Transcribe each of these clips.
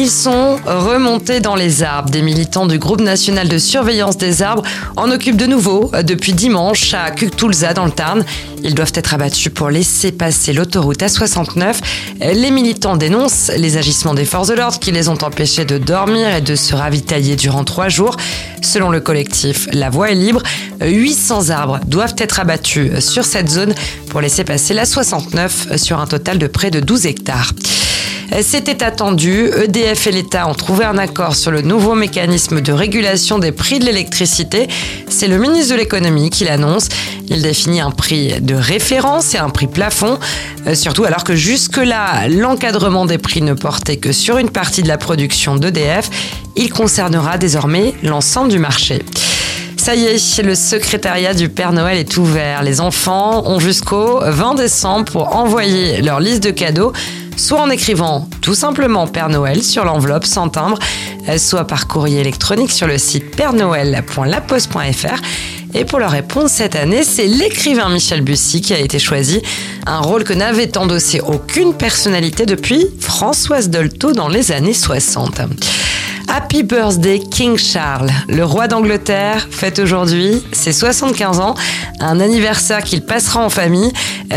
Ils sont remontés dans les arbres. Des militants du groupe national de surveillance des arbres en occupent de nouveau depuis dimanche à Cuctoulza dans le Tarn. Ils doivent être abattus pour laisser passer l'autoroute A69. Les militants dénoncent les agissements des forces de l'ordre qui les ont empêchés de dormir et de se ravitailler durant trois jours. Selon le collectif La Voie est libre, 800 arbres doivent être abattus sur cette zone pour laisser passer la 69 sur un total de près de 12 hectares. C'était attendu. EDF et l'État ont trouvé un accord sur le nouveau mécanisme de régulation des prix de l'électricité. C'est le ministre de l'économie qui l'annonce. Il définit un prix de référence et un prix plafond, euh, surtout alors que jusque-là, l'encadrement des prix ne portait que sur une partie de la production d'EDF. Il concernera désormais l'ensemble du marché. Ça y est, le secrétariat du Père Noël est ouvert. Les enfants ont jusqu'au 20 décembre pour envoyer leur liste de cadeaux soit en écrivant tout simplement Père Noël sur l'enveloppe sans timbre, euh, soit par courrier électronique sur le site pèrenoël.laposte.fr. Et pour leur réponse cette année, c'est l'écrivain Michel Bussy qui a été choisi, un rôle que n'avait endossé aucune personnalité depuis Françoise Dolto dans les années 60. Happy Birthday King Charles. Le roi d'Angleterre fête aujourd'hui ses 75 ans, un anniversaire qu'il passera en famille.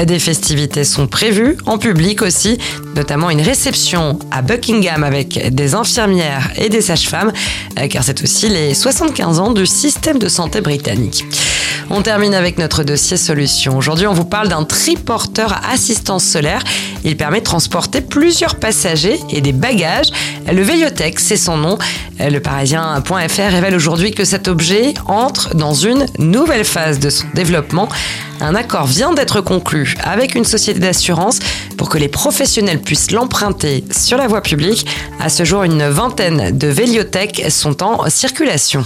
Des festivités sont prévues, en public aussi, notamment une réception à Buckingham avec des infirmières et des sages-femmes, car c'est aussi les 75 ans du système de santé britannique. On termine avec notre dossier solution. Aujourd'hui, on vous parle d'un triporteur à assistance solaire. Il permet de transporter plusieurs passagers et des bagages. Le Véliotech, c'est son nom. Le Parisien.fr révèle aujourd'hui que cet objet entre dans une nouvelle phase de son développement. Un accord vient d'être conclu avec une société d'assurance pour que les professionnels puissent l'emprunter sur la voie publique. À ce jour, une vingtaine de Véliotech sont en circulation